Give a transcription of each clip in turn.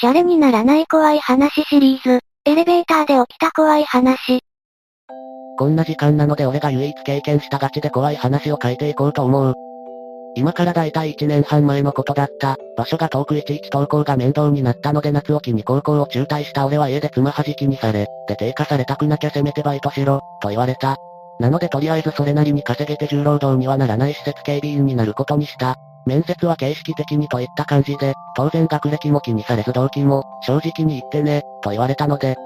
シャレにならない怖い話シリーズ、エレベーターで起きた怖い話。こんな時間なので俺が唯一経験したガチで怖い話を書いていこうと思う。今からだいたい1年半前のことだった。場所が遠くいちいち登校が面倒になったので夏を機に高校を中退した俺は家でつまはじきにされ、で低下されたくなきゃせめてバイトしろ、と言われた。なのでとりあえずそれなりに稼げて重労働にはならない施設警備員になることにした。面接は形式的にといった感じで、当然学歴も気にされず動機も、正直に言ってね、と言われたので、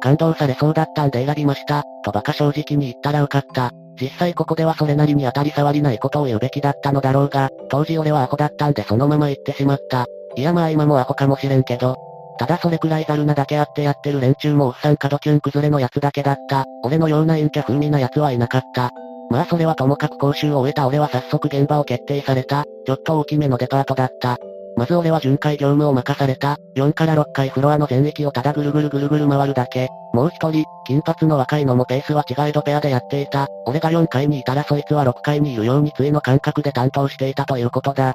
感動されそうだったんで選びました、と馬鹿正直に言ったら受かった。実際ここではそれなりに当たり障りないことを言うべきだったのだろうが、当時俺はアホだったんでそのまま言ってしまった。いやまあ今もアホかもしれんけど、ただそれくらいザルなだけあってやってる連中もおっさん角キュン崩れのやつだけだった。俺のような陰キャ風味なやつはいなかった。まあそれはともかく講習を終えた俺は早速現場を決定された。ちょっと大きめのデパートだった。まず俺は巡回業務を任された。4から6回フロアの全域をただぐるぐるぐるぐる回るだけ。もう一人、金髪の若いのもペースは違えどペアでやっていた。俺が4階にいたらそいつは6階にいるように対の感覚で担当していたということだ。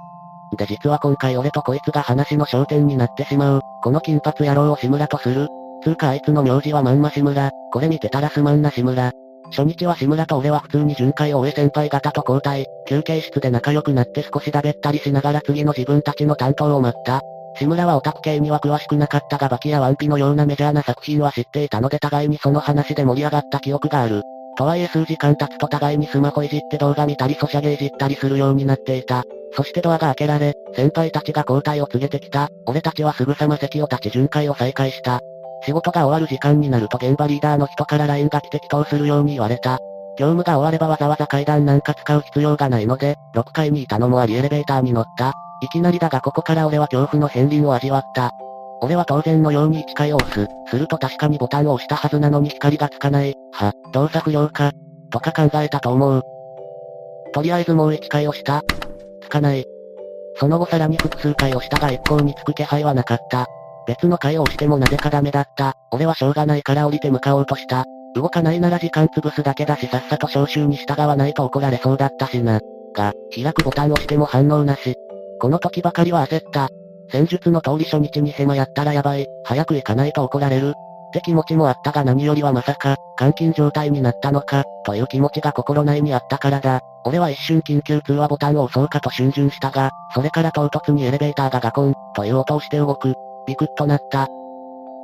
で実は今回俺とこいつが話の焦点になってしまう。この金髪野郎を志村とする。つうかあいつの名字はまんま志村。これ見てたらすまんな志村。初日は志村と俺は普通に巡回を終え先輩方と交代、休憩室で仲良くなって少しだべったりしながら次の自分たちの担当を待った。志村はオタク系には詳しくなかったがバキやワンピのようなメジャーな作品は知っていたので互いにその話で盛り上がった記憶がある。とはいえ数時間経つと互いにスマホいじって動画見たりソシャゲいじったりするようになっていた。そしてドアが開けられ、先輩たちが交代を告げてきた。俺たちはすぐさま席を立ち巡回を再開した。仕事が終わる時間になると現場リーダーの人から LINE が来て祈祷するように言われた。業務が終わればわざわざ階段なんか使う必要がないので、6階にいたのもありエレベーターに乗った。いきなりだがここから俺は恐怖の片鱗を味わった。俺は当然のように1階を押す。すると確かにボタンを押したはずなのに光がつかない。は、動作不良か。とか考えたと思う。とりあえずもう1回押した。つかない。その後さらに複数回押したが一向につく気配はなかった。別の階を押してもなぜかダメだった。俺はしょうがないから降りて向かおうとした。動かないなら時間潰すだけだしさっさと招集に従わないと怒られそうだったしな。が、開くボタンを押しても反応なし。この時ばかりは焦った。戦術の通り初日にヘマやったらやばい、早く行かないと怒られる。って気持ちもあったが何よりはまさか、監禁状態になったのか、という気持ちが心内にあったからだ。俺は一瞬緊急通話ボタンを押そうかと逡巡したが、それから唐突にエレベーターがガコン、という音をして動く。ビクッとなった。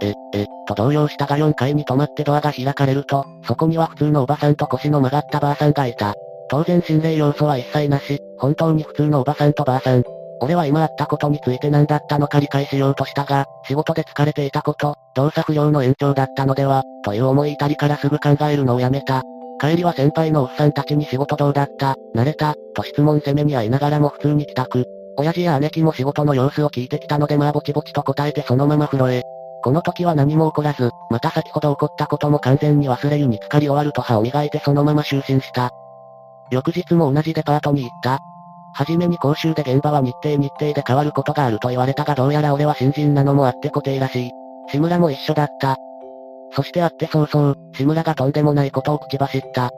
え、え、と動揺したが4階に止まってドアが開かれると、そこには普通のおばさんと腰の曲がったばあさんがいた。当然心霊要素は一切なし、本当に普通のおばさんとばあさん。俺は今あったことについて何だったのか理解しようとしたが、仕事で疲れていたこと、動作不良の延長だったのでは、という思い至りからすぐ考えるのをやめた。帰りは先輩のおっさんたちに仕事どうだった慣れたと質問攻めに会いながらも普通に帰宅。親父や姉貴も仕事の様子を聞いてきたのでまあぼちぼちと答えてそのまま風呂へ。この時は何も起こらず、また先ほど起こったことも完全に忘れ湯に浸かり終わると歯を磨いてそのまま就寝した。翌日も同じデパートに行った。はじめに講習で現場は日程日程で変わることがあると言われたがどうやら俺は新人なのもあって固定らしい。志村も一緒だった。そして会って早々、志村がとんでもないことを口走った。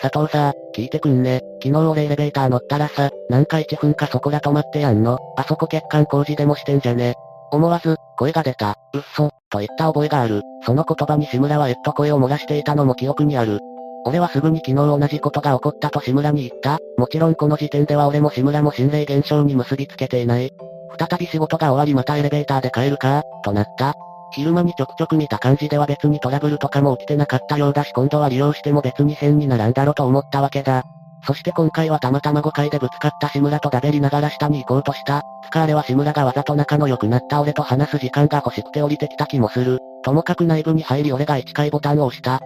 佐藤さ、聞いてくんね。昨日俺エレベーター乗ったらさ、なんか1分かそこら止まってやんの？あそこ欠陥工事でもしてんじゃね？思わず、声が出た。うっそ、と言った覚えがある。その言葉に志村はえっと声を漏らしていたのも記憶にある。俺はすぐに昨日同じことが起こったと志村に言った。もちろんこの時点では俺も志村も心霊現象に結びつけていない。再び仕事が終わりまたエレベーターで帰るか、となった。昼間にちょくちょく見た感じでは別にトラブルとかも起きてなかったようだし今度は利用しても別に変にならんだろと思ったわけだ。そして今回はたまたま5階でぶつかった志村とダベりながら下に行こうとした。つかあれは志村がわざと仲の良くなった俺と話す時間が欲しくて降りてきた気もする。ともかく内部に入り俺が1階ボタンを押した。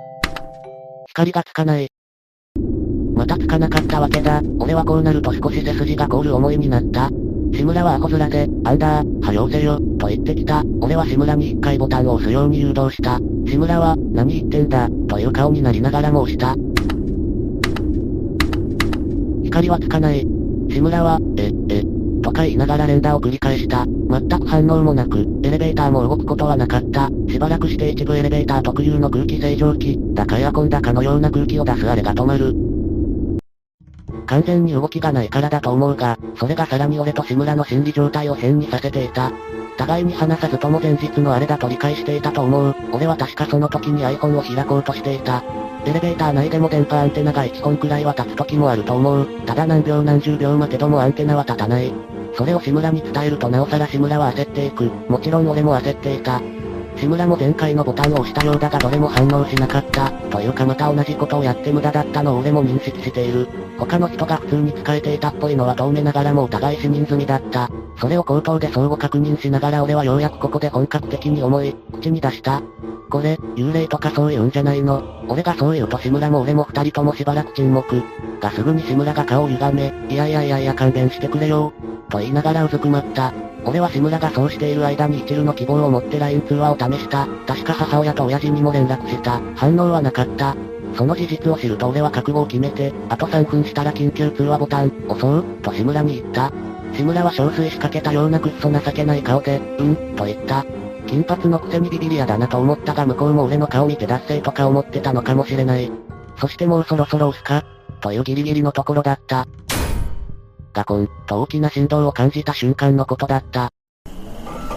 光がつかない。またつかなかったわけだ。俺はこうなると少し背筋が凍る思いになった。志村はアホ面で、アンダー、はようせよ、と言ってきた。俺は志村に一回ボタンを押すように誘導した。志村は、何言ってんだ、という顔になりながらも押した。光はつかない。志村は、え、え、とか言いながら連打を繰り返した。全く反応もなく、エレベーターも動くことはなかった。しばらくして一部エレベーター特有の空気清浄機、だかエアコンだかのような空気を出すあれが止まる。完全に動きがないからだと思うが、それがさらに俺と志村の心理状態を変にさせていた。互いに話さずとも前日のあれだと理解していたと思う。俺は確かその時に iPhone を開こうとしていた。エレベーター内でも電波アンテナが1本くらいは立つ時もあると思う。ただ何秒何十秒待てどもアンテナは立たない。それを志村に伝えるとなおさら志村は焦っていく。もちろん俺も焦っていた。志村も前回のボタンを押したようだがどれも反応しなかった。というかまた同じことをやって無駄だったのを俺も認識している。他の人が普通に使えていたっぽいのは遠目ながらもお互い視認済みだった。それを口頭で相互確認しながら俺はようやくここで本格的に思い、口に出した。これ、幽霊とかそういうんじゃないの俺がそう言うと志村も俺も二人ともしばらく沈黙。がすぐに志村が顔を歪め、いやいやいやいや勘弁してくれよ。と言いながらうずくまった。俺は志村がそうしている間に一縷の希望を持って LINE 通話を試した。確か母親と親父にも連絡した。反応はなかった。その事実を知ると俺は覚悟を決めて、あと3分したら緊急通話ボタン、押そうと志村に言った。志村は憔悴しかけたようなくっそ情けない顔で、うん、と言った。金髪のくせにビビリアだなと思ったが向こうも俺の顔見て脱線とか思ってたのかもしれない。そしてもうそろそろ押すかというギリギリのところだった。ガコン、と大きな振動を感じた瞬間のことだった。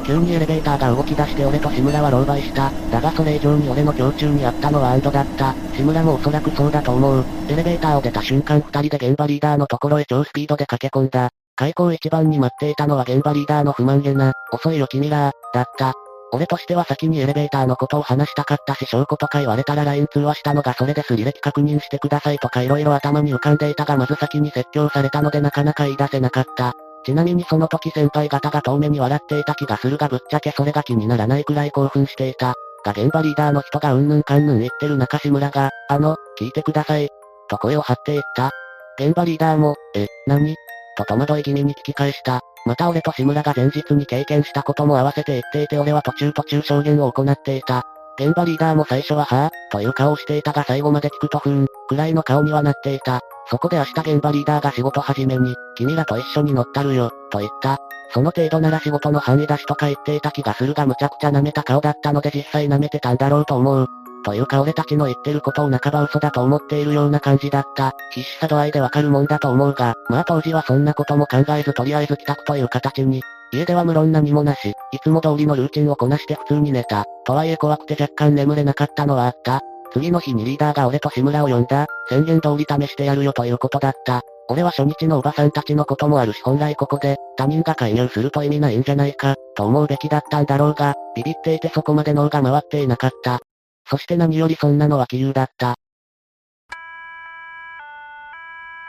急にエレベーターが動き出して俺と志村は狼狽した。だがそれ以上に俺の胸中にあったのはアンドだった。志村もおそらくそうだと思う。エレベーターを出た瞬間二人で現場リーダーのところへ超スピードで駆け込んだ。開口一番に待っていたのは現場リーダーの不満げな、遅いよ君らだった。俺としては先にエレベーターのことを話したかったし証拠とか言われたら LINE 通話したのがそれです履歴確認してくださいとか色々頭に浮かんでいたがまず先に説教されたのでなかなか言い出せなかった。ちなみにその時先輩方が遠目に笑っていた気がするがぶっちゃけそれが気にならないくらい興奮していた。が現場リーダーの人がうんぬんかんぬん言ってる中志村が、あの、聞いてください。と声を張っていった。現場リーダーも、え、何？と戸惑い気味に聞き返した。また俺と志村が前日に経験したことも合わせて言っていて俺は途中途中証言を行っていた。現場リーダーも最初ははぁ、という顔をしていたが最後まで聞くとふーん、くらいの顔にはなっていた。そこで明日現場リーダーが仕事始めに、君らと一緒に乗ったるよ、と言った。その程度なら仕事の範囲出しとか言っていた気がするがむちゃくちゃ舐めた顔だったので実際舐めてたんだろうと思う。というか俺たちの言ってることを半ば嘘だと思っているような感じだった。必死さ度合いでわかるもんだと思うが、まあ当時はそんなことも考えずとりあえず帰宅という形に、家では無論何もなし、いつも通りのルーチンをこなして普通に寝た。とはいえ怖くて若干眠れなかったのはあった。次の日にリーダーが俺と志村を呼んだ。宣言通り試してやるよということだった。俺は初日のおばさんたちのこともあるし本来ここで、他人が介入すると意味ないんじゃないか、と思うべきだったんだろうが、ビビっていてそこまで脳が回っていなかった。そして何よりそんなのは杞憂だった。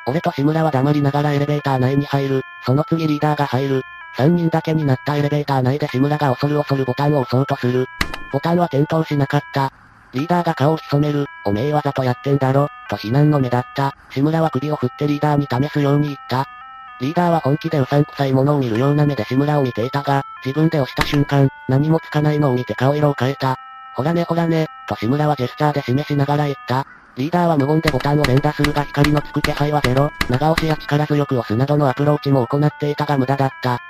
俺と志村は黙りながらエレベーター内に入る。その次リーダーが入る。三人だけになったエレベーター内で志村が恐る恐るボタンを押そうとする。ボタンは点灯しなかった。リーダーが顔を潜める。おめえわざとやってんだろ。と非難の目だった。志村は首を振ってリーダーに試すように言った。リーダーは本気でうさんくさいものを見るような目で志村を見ていたが、自分で押した瞬間、何もつかないのを見て顔色を変えた。ほらねほらね、と志村はジェスチャーで示しながら言った。リーダーは無言でボタンを連打するが光のつく気配はゼロ、長押しや力強く押すなどのアプローチも行っていたが無駄だった。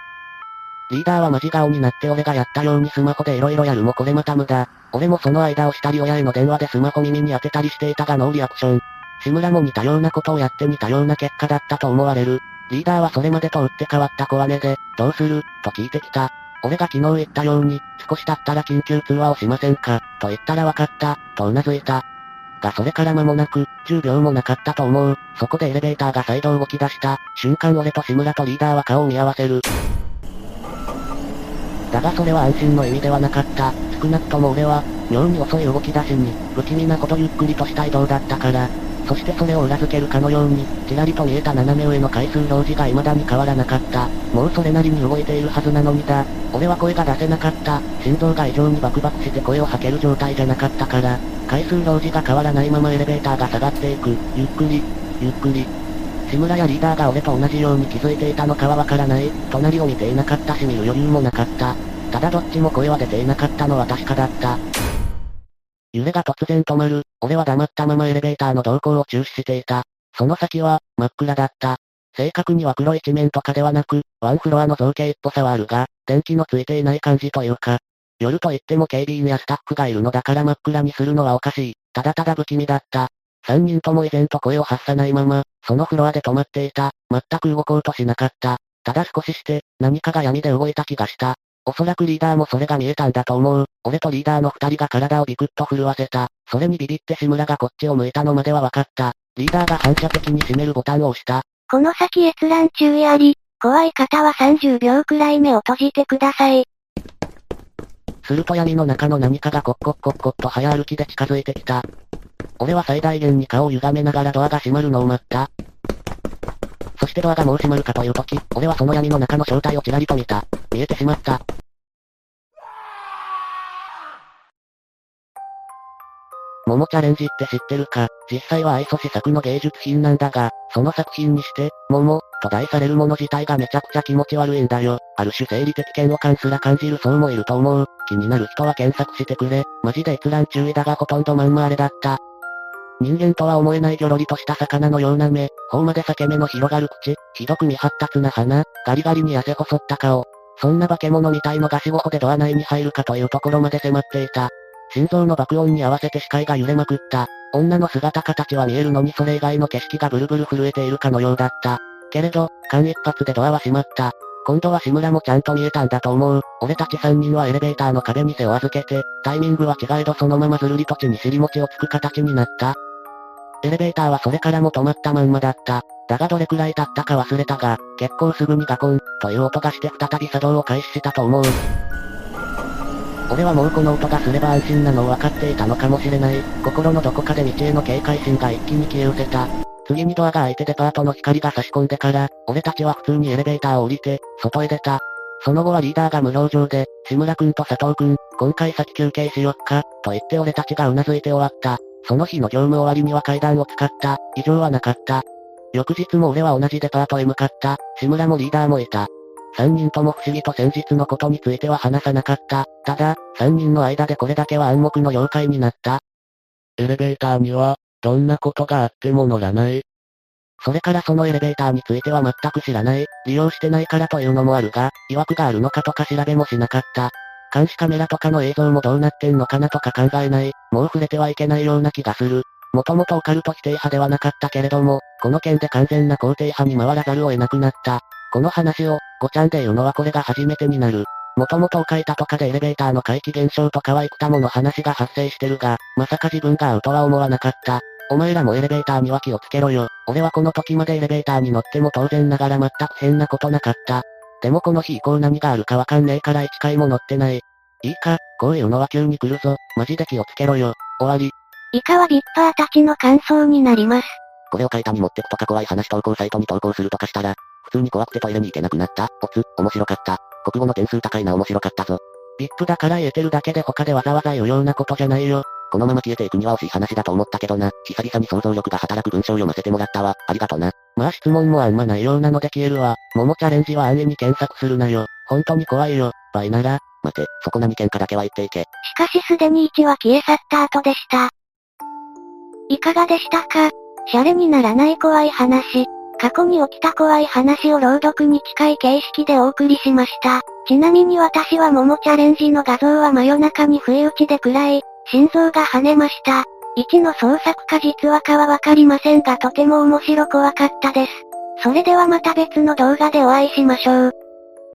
リーダーはマジ顔になって俺がやったようにスマホで色々やるもこれまた無駄。俺もその間をしたり親への電話でスマホ耳に当てたりしていたがノーリアクション。志村も似たようなことをやって似たような結果だったと思われる。リーダーはそれまでと打って変わった小姉で、どうする？と聞いてきた。俺が昨日言ったように、少し経ったら緊急通話をしませんかと言ったら分かった、と頷いた。がそれから間もなく、10秒もなかったと思う。そこでエレベーターが再度動き出した。瞬間俺と志村とリーダーは顔を見合わせる。だがそれは安心の意味ではなかった。少なくとも俺は、妙に遅い動き出しに、不気味なほどゆっくりとした移動だったから。そしてそれを裏付けるかのように、ちらりと見えた斜め上の回数表示が未だに変わらなかった。もうそれなりに動いているはずなのにだ。俺は声が出せなかった。心臓が異常にバクバクして声を吐ける状態じゃなかったから、回数表示が変わらないままエレベーターが下がっていく。ゆっくり、ゆっくり。志村やリーダーが俺と同じように気づいていたのかはわからない。隣を見ていなかったし見る余裕もなかった。ただどっちも声は出ていなかったのは確かだった。揺れが突然止まる。俺は黙ったままエレベーターの動向を注視していた。その先は、真っ暗だった。正確には黒一面とかではなく、ワンフロアの造形っぽさはあるが、電気のついていない感じというか、夜といっても警備員やスタッフがいるのだから真っ暗にするのはおかしい。ただただ不気味だった。三人とも依然と声を発さないまま、そのフロアで止まっていた。全く動こうとしなかった。ただ少しして、何かが闇で動いた気がした。おそらくリーダーもそれが見えたんだと思う。俺とリーダーの二人が体をビクッと震わせた。それにビビって志村がこっちを向いたのまでは分かった。リーダーが反射的に閉めるボタンを押した。この先閲覧注意あり。怖い方は30秒くらい目を閉じてください。すると闇の中の何かがコッコッコッコッと早歩きで近づいてきた。俺は最大限に顔を歪めながらドアが閉まるのを待った。そしてドアがもう閉まるかという時、俺はその闇の中の正体をちらりと見た。見えてしまった。桃チャレンジって知ってるか？実際は愛想試作の芸術品なんだが、その作品にして、桃、と題されるもの自体がめちゃくちゃ気持ち悪いんだよ。ある種生理的嫌悪感すら感じる層もいると思う。気になる人は検索してくれ。マジで閲覧注意だがほとんどまんまあれだった。人間とは思えないギョロリとした魚のような目、頬まで裂け目の広がる口、ひどく未発達な鼻、ガリガリに痩せ細った顔。そんな化け物みたいのが死後でドア内に入るかというところまで迫っていた。心臓の爆音に合わせて視界が揺れまくった。女の姿形は見えるのにそれ以外の景色がブルブル震えているかのようだった。けれど、間一髪でドアは閉まった。今度は志村もちゃんと見えたんだと思う。俺たち三人はエレベーターの壁に背を預けて、タイミングは違えどそのままずるりと地に尻餅をつく形になった。エレベーターはそれからも止まったまんまだった。だがどれくらい経ったか忘れたが、結構すぐにガコン、という音がして再び作動を開始したと思う。俺はもうこの音がすれば安心なのを分かっていたのかもしれない。心のどこかで道への警戒心が一気に消え失せた。次にドアが開いてデパートの光が差し込んでから、俺たちは普通にエレベーターを降りて、外へ出た。その後はリーダーが無表情で、志村くんと佐藤くん、今回先休憩しよっか、と言って俺たちが頷いて終わった。その日の業務終わりには階段を使った、異常はなかった。翌日も俺は同じデパートへ向かった、志村もリーダーもいた。三人とも不思議と先日のことについては話さなかった。ただ、三人の間でこれだけは暗黙の了解になった。エレベーターには、どんなことがあっても乗らない。それからそのエレベーターについては全く知らない、利用してないからというのもあるが、曰くがあるのかとか調べもしなかった。監視カメラとかの映像もどうなってんのかなとか考えない、もう触れてはいけないような気がする。もともとオカルト否定派ではなかったけれども、この件で完全な肯定派に回らざるを得なくなった。この話を、ごちゃんで言うのはこれが初めてになる。もともと書いたとかでエレベーターの怪奇現象とかは幾多もの話が発生してるが、まさか自分が会うとは思わなかった。お前らもエレベーターには気をつけろよ。俺はこの時までエレベーターに乗っても当然ながら全く変なことなかった。でもこの日以降何があるかわかんねえから一回も乗ってない。いいか、こういうのは急に来るぞ。マジで気をつけろよ。終わり。以下はビッパーたちの感想になります。これを書いたに持ってくとか怖い話投稿サイトに投稿するとかしたら、普通に怖くてトイレに行けなくなった。おつ、面白かった。国語の点数高いな面白かったぞ。VIP だから言えてるだけで他でわざわざ言うようなことじゃないよ。このまま消えていくには惜しい話だと思ったけどな。久々に想像力が働く文章を読ませてもらったわ。ありがとな。まあ質問もあんまないようなので消えるわ。桃チャレンジは安易に検索するなよ。本当に怖いよ。倍なら、待て、そこ何件かだけは言っていけ。しかしすでに1は消え去った後でした。いかがでしたか？シャレにならない怖い話。過去に起きた怖い話を朗読に近い形式でお送りしました。ちなみに私は桃チャレンジの画像は真夜中に不意打ちで暗い、心臓が跳ねました。1の創作か実話かはわかりませんがとても面白怖かったです。それではまた別の動画でお会いしましょう。